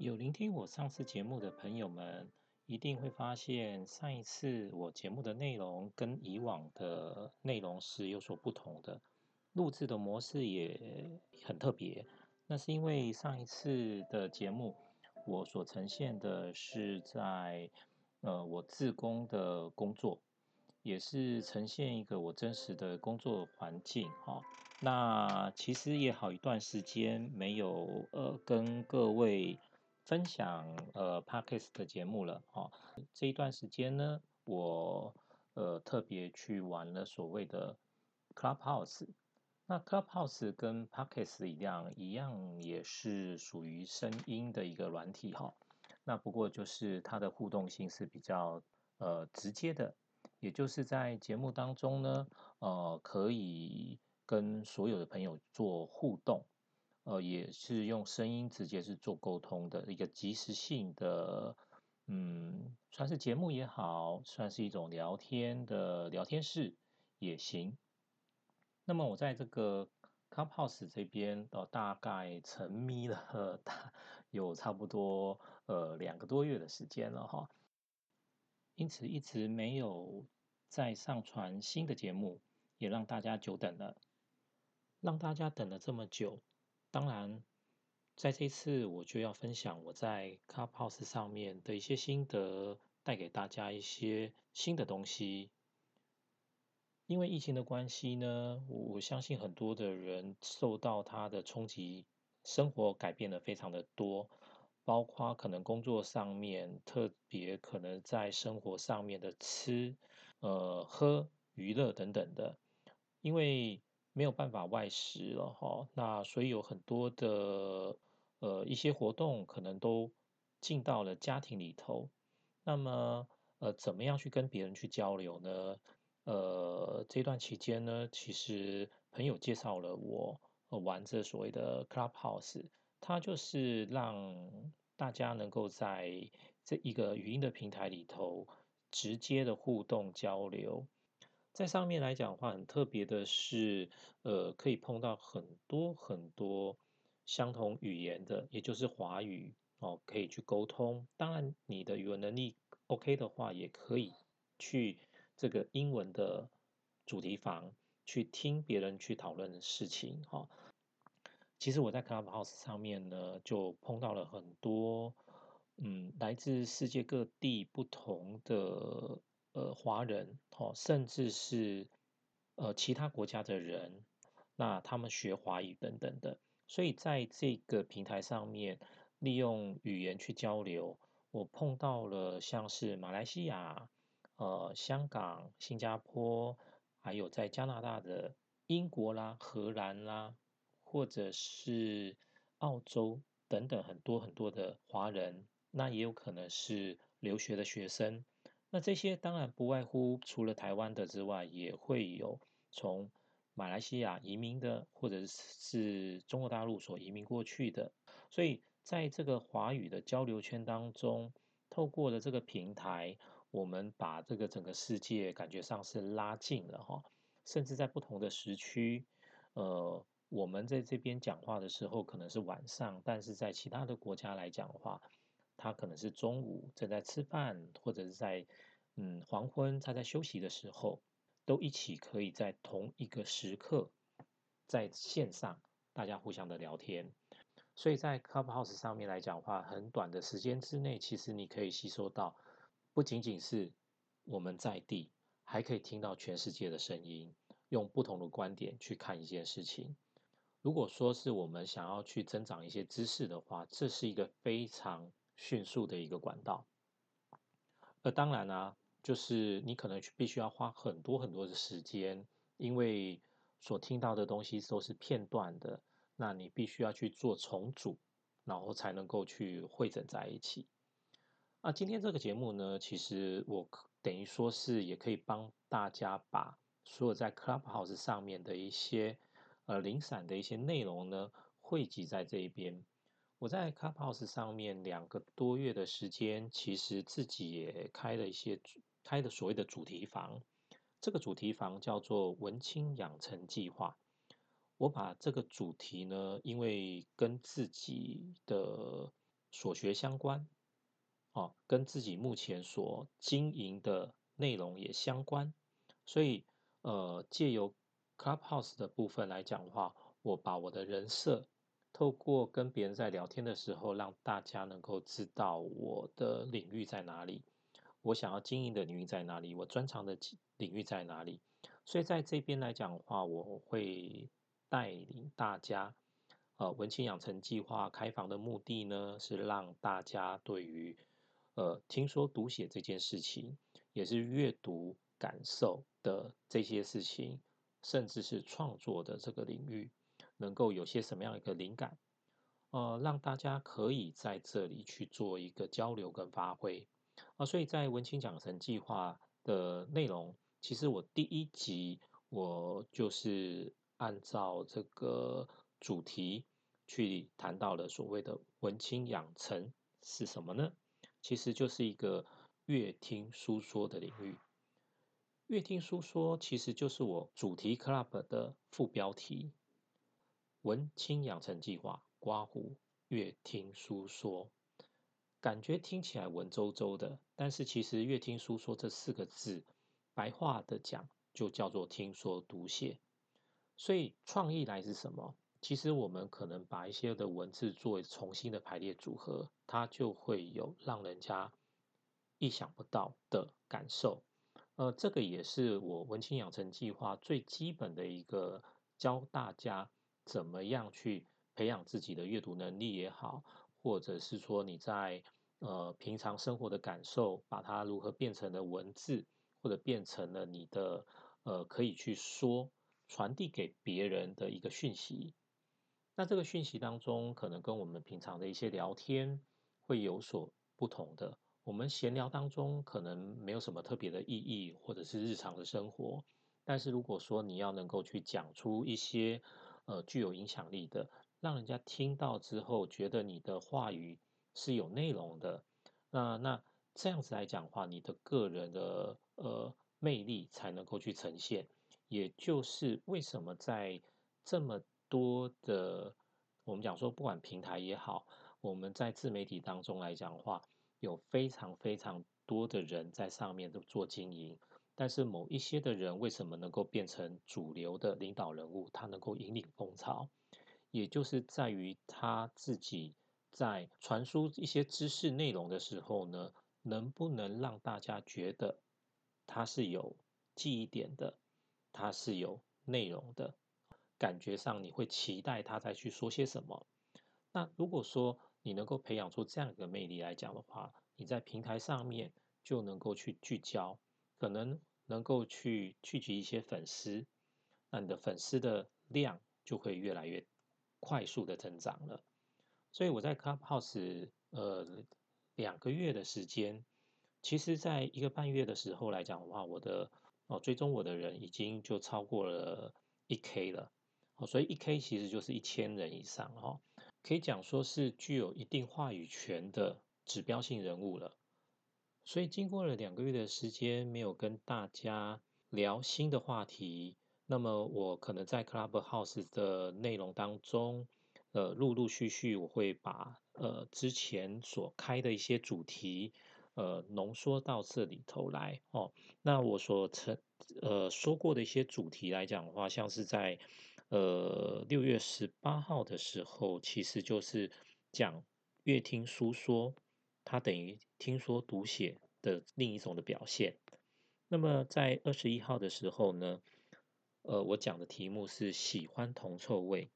有聆听我上次节目的朋友们，一定会发现上一次我节目的内容跟以往的内容是有所不同的，录制的模式也很特别。那是因为上一次的节目，我所呈现的是在呃我自工的工作，也是呈现一个我真实的工作环境哈。那其实也好一段时间没有呃跟各位。分享呃 Podcast 的节目了哦。这一段时间呢，我呃特别去玩了所谓的 Clubhouse。那 Clubhouse 跟 Podcast 一样，一样也是属于声音的一个软体哈。那不过就是它的互动性是比较呃直接的，也就是在节目当中呢，呃可以跟所有的朋友做互动。呃，也是用声音直接是做沟通的一个即时性的，嗯，算是节目也好，算是一种聊天的聊天室也行。那么我在这个 Clubhouse 这边，呃，大概沉迷了 大有差不多呃两个多月的时间了哈，因此一直没有再上传新的节目，也让大家久等了，让大家等了这么久。当然，在这次我就要分享我在 Clubhouse 上面的一些心得，带给大家一些新的东西。因为疫情的关系呢，我相信很多的人受到它的冲击，生活改变的非常的多，包括可能工作上面，特别可能在生活上面的吃、呃喝、娱乐等等的，因为。没有办法外食了哈，那所以有很多的呃一些活动可能都进到了家庭里头。那么呃，怎么样去跟别人去交流呢？呃，这段期间呢，其实朋友介绍了我玩这所谓的 Clubhouse，它就是让大家能够在这一个语音的平台里头直接的互动交流。在上面来讲的话，很特别的是，呃，可以碰到很多很多相同语言的，也就是华语哦，可以去沟通。当然，你的语文能力 OK 的话，也可以去这个英文的主题房去听别人去讨论的事情哈。其实我在 Clubhouse 上面呢，就碰到了很多嗯，来自世界各地不同的。呃，华人哦，甚至是呃其他国家的人，那他们学华语等等的，所以在这个平台上面，利用语言去交流，我碰到了像是马来西亚、呃香港、新加坡，还有在加拿大的英国啦、荷兰啦，或者是澳洲等等很多很多的华人，那也有可能是留学的学生。那这些当然不外乎除了台湾的之外，也会有从马来西亚移民的，或者是中国大陆所移民过去的。所以在这个华语的交流圈当中，透过了这个平台，我们把这个整个世界感觉上是拉近了哈。甚至在不同的时区，呃，我们在这边讲话的时候可能是晚上，但是在其他的国家来讲的话。他可能是中午正在吃饭，或者是在嗯黄昏他在休息的时候，都一起可以在同一个时刻在线上大家互相的聊天。所以在 Clubhouse 上面来讲的话，很短的时间之内，其实你可以吸收到不仅仅是我们在地，还可以听到全世界的声音，用不同的观点去看一件事情。如果说是我们想要去增长一些知识的话，这是一个非常。迅速的一个管道，而当然呢，就是你可能必须要花很多很多的时间，因为所听到的东西都是片段的，那你必须要去做重组，然后才能够去汇整在一起。那今天这个节目呢，其实我等于说是也可以帮大家把所有在 Clubhouse 上面的一些呃零散的一些内容呢，汇集在这一边。我在 Clubhouse 上面两个多月的时间，其实自己也开了一些开的所谓的主题房。这个主题房叫做“文青养成计划”。我把这个主题呢，因为跟自己的所学相关，哦，跟自己目前所经营的内容也相关，所以呃，借由 Clubhouse 的部分来讲的话，我把我的人设透过跟别人在聊天的时候，让大家能够知道我的领域在哪里，我想要经营的领域在哪里，我专长的领域在哪里。所以在这边来讲的话，我会带领大家。呃，文青养成计划开房的目的呢，是让大家对于呃听说读写这件事情，也是阅读感受的这些事情，甚至是创作的这个领域，能够有些什么样一个灵感，呃，让大家可以在这里去做一个交流跟发挥啊。所以在文青养成计划的内容，其实我第一集我就是按照这个主题。去谈到了所谓的文青养成是什么呢？其实就是一个乐听书说的领域。乐听书说其实就是我主题 club 的副标题“文青养成计划”。刮胡越听书说，感觉听起来文绉绉的，但是其实越听书说这四个字，白话的讲就叫做听说读写。所以创意来自什么？其实我们可能把一些的文字作为重新的排列组合，它就会有让人家意想不到的感受。呃，这个也是我文青养成计划最基本的一个教大家怎么样去培养自己的阅读能力也好，或者是说你在呃平常生活的感受，把它如何变成了文字，或者变成了你的呃可以去说传递给别人的一个讯息。那这个讯息当中，可能跟我们平常的一些聊天会有所不同的。我们闲聊当中可能没有什么特别的意义，或者是日常的生活。但是如果说你要能够去讲出一些呃具有影响力的，让人家听到之后觉得你的话语是有内容的，那那这样子来讲话，你的个人的呃魅力才能够去呈现。也就是为什么在这么多的，我们讲说，不管平台也好，我们在自媒体当中来讲的话，有非常非常多的人在上面都做经营，但是某一些的人为什么能够变成主流的领导人物，他能够引领风潮，也就是在于他自己在传输一些知识内容的时候呢，能不能让大家觉得他是有记忆点的，他是有内容的。感觉上你会期待他再去说些什么。那如果说你能够培养出这样一个魅力来讲的话，你在平台上面就能够去聚焦，可能能够去聚集一些粉丝，那你的粉丝的量就会越来越快速的增长了。所以我在 Clubhouse 呃两个月的时间，其实在一个半月的时候来讲的话，我的哦追踪我的人已经就超过了一 K 了。所以一 K 其实就是一千人以上哈，可以讲说是具有一定话语权的指标性人物了。所以经过了两个月的时间，没有跟大家聊新的话题，那么我可能在 Clubhouse 的内容当中，呃，陆陆续续我会把呃之前所开的一些主题，呃，浓缩到这里头来哦。那我所曾呃说过的一些主题来讲的话，像是在呃，六月十八号的时候，其实就是讲乐听书说，它等于听说读写的另一种的表现。那么在二十一号的时候呢，呃，我讲的题目是喜欢铜臭味，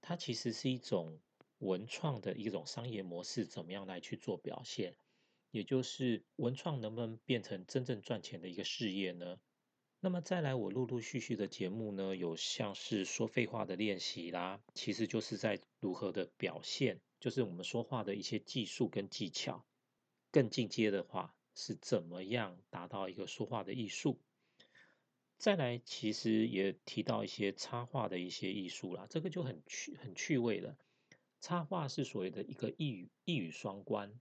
它其实是一种文创的一种商业模式，怎么样来去做表现？也就是文创能不能变成真正赚钱的一个事业呢？那么再来，我陆陆续续的节目呢，有像是说废话的练习啦，其实就是在如何的表现，就是我们说话的一些技术跟技巧。更进阶的话，是怎么样达到一个说话的艺术？再来，其实也提到一些插画的一些艺术啦，这个就很趣很趣味了。插画是所谓的一个一语一语双关，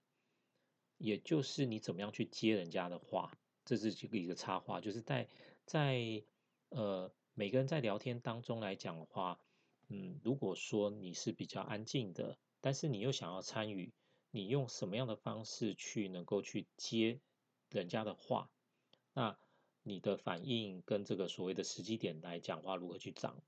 也就是你怎么样去接人家的话。这是这个一个插画，就是在在呃每个人在聊天当中来讲的话，嗯，如果说你是比较安静的，但是你又想要参与，你用什么样的方式去能够去接人家的话？那你的反应跟这个所谓的时机点来讲话，如何去掌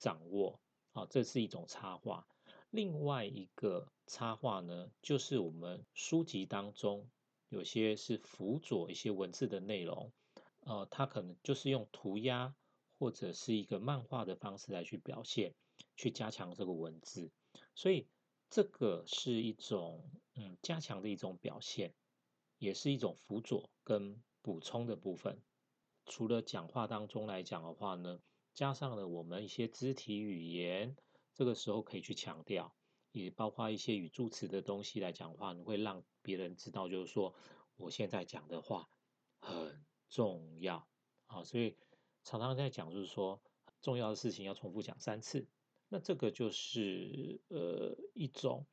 掌握？啊，这是一种插画。另外一个插画呢，就是我们书籍当中有些是辅佐一些文字的内容，呃，它可能就是用涂鸦或者是一个漫画的方式来去表现，去加强这个文字。所以这个是一种嗯加强的一种表现，也是一种辅佐跟补充的部分。除了讲话当中来讲的话呢，加上了我们一些肢体语言。这个时候可以去强调，也包括一些语助词的东西来讲的话，你会让别人知道，就是说我现在讲的话很重要啊，所以常常在讲，就是说重要的事情要重复讲三次。那这个就是呃一种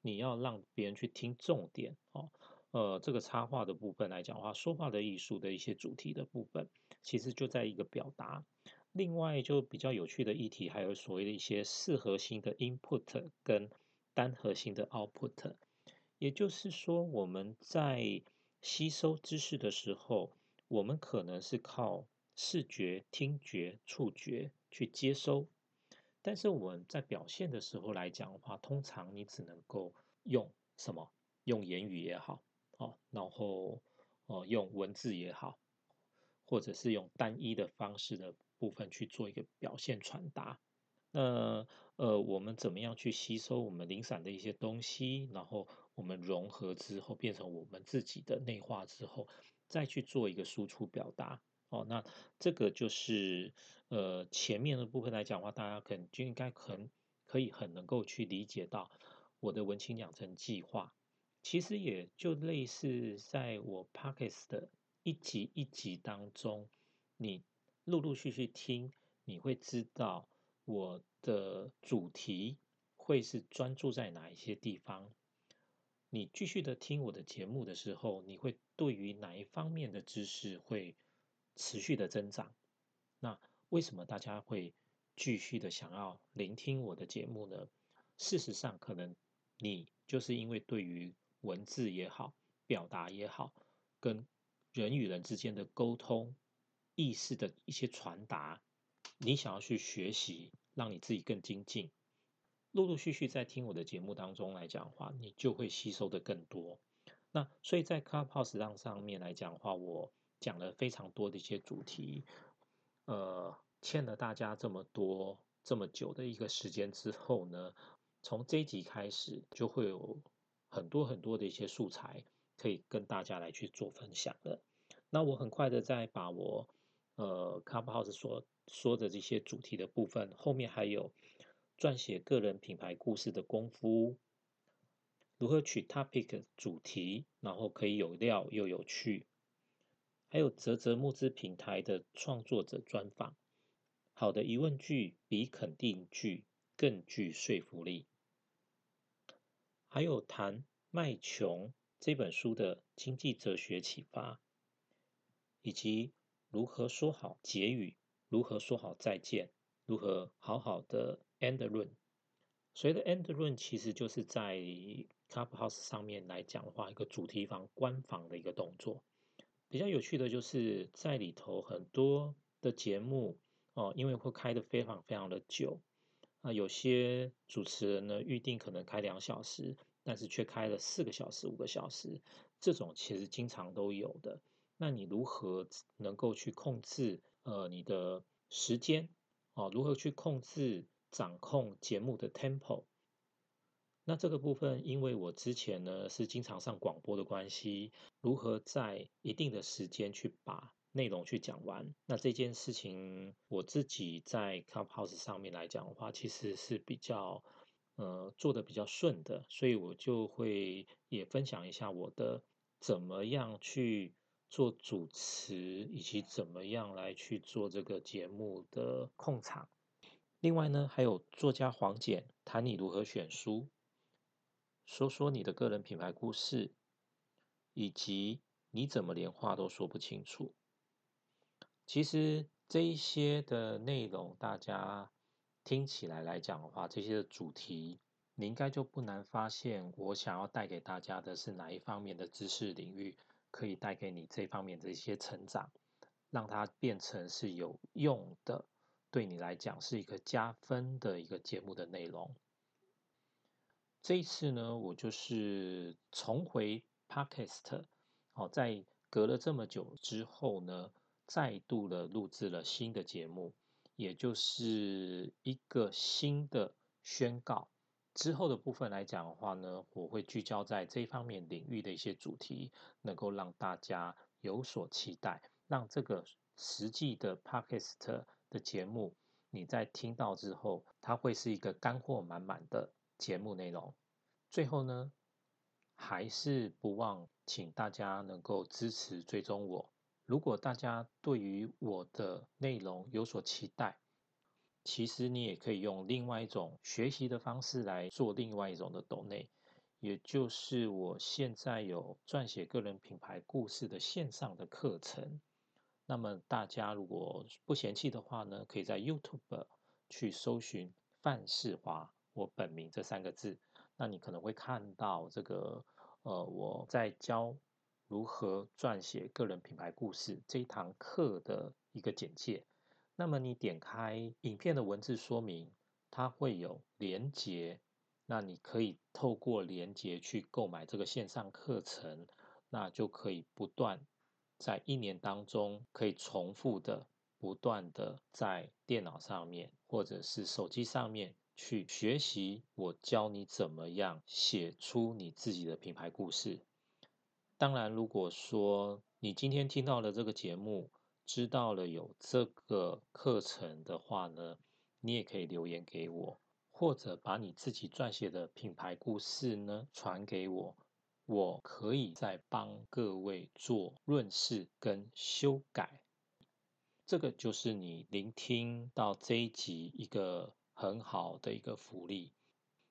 你要让别人去听重点哦，呃，这个插画的部分来讲的话，说话的艺术的一些主题的部分，其实就在一个表达。另外，就比较有趣的议题，还有所谓的一些四核心的 input 跟单核心的 output。也就是说，我们在吸收知识的时候，我们可能是靠视觉、听觉、触觉去接收，但是我们在表现的时候来讲的话，通常你只能够用什么？用言语也好，哦，然后哦，用文字也好，或者是用单一的方式的。部分去做一个表现传达，那呃，我们怎么样去吸收我们零散的一些东西，然后我们融合之后变成我们自己的内化之后，再去做一个输出表达哦。那这个就是呃前面的部分来讲的话，大家可能就应该很可以很能够去理解到我的文青养成计划，其实也就类似在我 Pockets 的一集一集当中，你。陆陆续续听，你会知道我的主题会是专注在哪一些地方。你继续的听我的节目的时候，你会对于哪一方面的知识会持续的增长？那为什么大家会继续的想要聆听我的节目呢？事实上，可能你就是因为对于文字也好，表达也好，跟人与人之间的沟通。意识的一些传达，你想要去学习，让你自己更精进。陆陆续续在听我的节目当中来讲的话，你就会吸收的更多。那所以在 Clubhouse 上上面来讲的话，我讲了非常多的一些主题，呃，欠了大家这么多这么久的一个时间之后呢，从这一集开始就会有很多很多的一些素材可以跟大家来去做分享了。那我很快的在把我呃，Clubhouse 所说的这些主题的部分，后面还有撰写个人品牌故事的功夫，如何取 topic 主题，然后可以有料又有趣，还有泽泽募资平台的创作者专访，好的疑问句比肯定句更具说服力，还有谈《卖穷》这本书的经济哲学启发，以及。如何说好结语？如何说好再见？如何好好的 end run？所谓的 end run，其实就是在 Clubhouse 上面来讲的话，一个主题房、官房的一个动作。比较有趣的就是在里头很多的节目哦，因为会开的非常非常的久啊，有些主持人呢预定可能开两小时，但是却开了四个小时、五个小时，这种其实经常都有的。那你如何能够去控制呃你的时间哦？如何去控制掌控节目的 tempo？那这个部分，因为我之前呢是经常上广播的关系，如何在一定的时间去把内容去讲完？那这件事情我自己在 Clubhouse 上面来讲的话，其实是比较呃做的比较顺的，所以我就会也分享一下我的怎么样去。做主持以及怎么样来去做这个节目的控场。另外呢，还有作家黄简谈你如何选书，说说你的个人品牌故事，以及你怎么连话都说不清楚。其实这一些的内容，大家听起来来讲的话，这些的主题你应该就不难发现，我想要带给大家的是哪一方面的知识领域，可以带给你这方面的一些成长，让它变成是有用的，对你来讲是一个加分的一个节目的内容。这一次呢，我就是重回 Podcast，好，在隔了这么久之后呢，再度的录制了新的节目，也就是一个新的宣告。之后的部分来讲的话呢，我会聚焦在这方面领域的一些主题，能够让大家有所期待，让这个实际的 Podcast 的节目，你在听到之后，它会是一个干货满满的。节目内容，最后呢，还是不忘请大家能够支持追踪我。如果大家对于我的内容有所期待，其实你也可以用另外一种学习的方式来做另外一种的抖内，也就是我现在有撰写个人品牌故事的线上的课程。那么大家如果不嫌弃的话呢，可以在 YouTube 去搜寻范世华。我本名这三个字，那你可能会看到这个，呃，我在教如何撰写个人品牌故事这一堂课的一个简介。那么你点开影片的文字说明，它会有连结，那你可以透过连结去购买这个线上课程，那就可以不断在一年当中可以重复的不断的在电脑上面或者是手机上面。去学习，我教你怎么样写出你自己的品牌故事。当然，如果说你今天听到了这个节目，知道了有这个课程的话呢，你也可以留言给我，或者把你自己撰写的品牌故事呢传给我，我可以再帮各位做润饰跟修改。这个就是你聆听到这一集一个。很好的一个福利，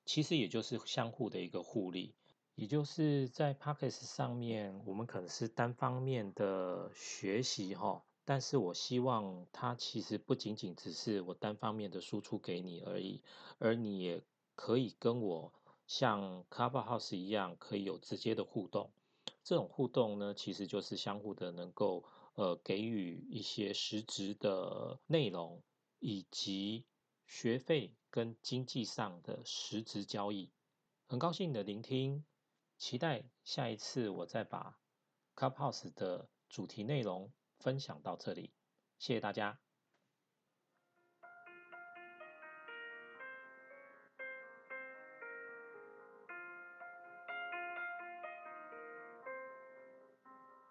其实也就是相互的一个互利，也就是在 p o c k e t 上面，我们可能是单方面的学习哈，但是我希望它其实不仅仅只是我单方面的输出给你而已，而你也可以跟我像 Clubhouse 一样，可以有直接的互动。这种互动呢，其实就是相互的能够呃给予一些实质的内容以及。学费跟经济上的实质交易，很高兴的聆听，期待下一次我再把 Clubhouse 的主题内容分享到这里，谢谢大家。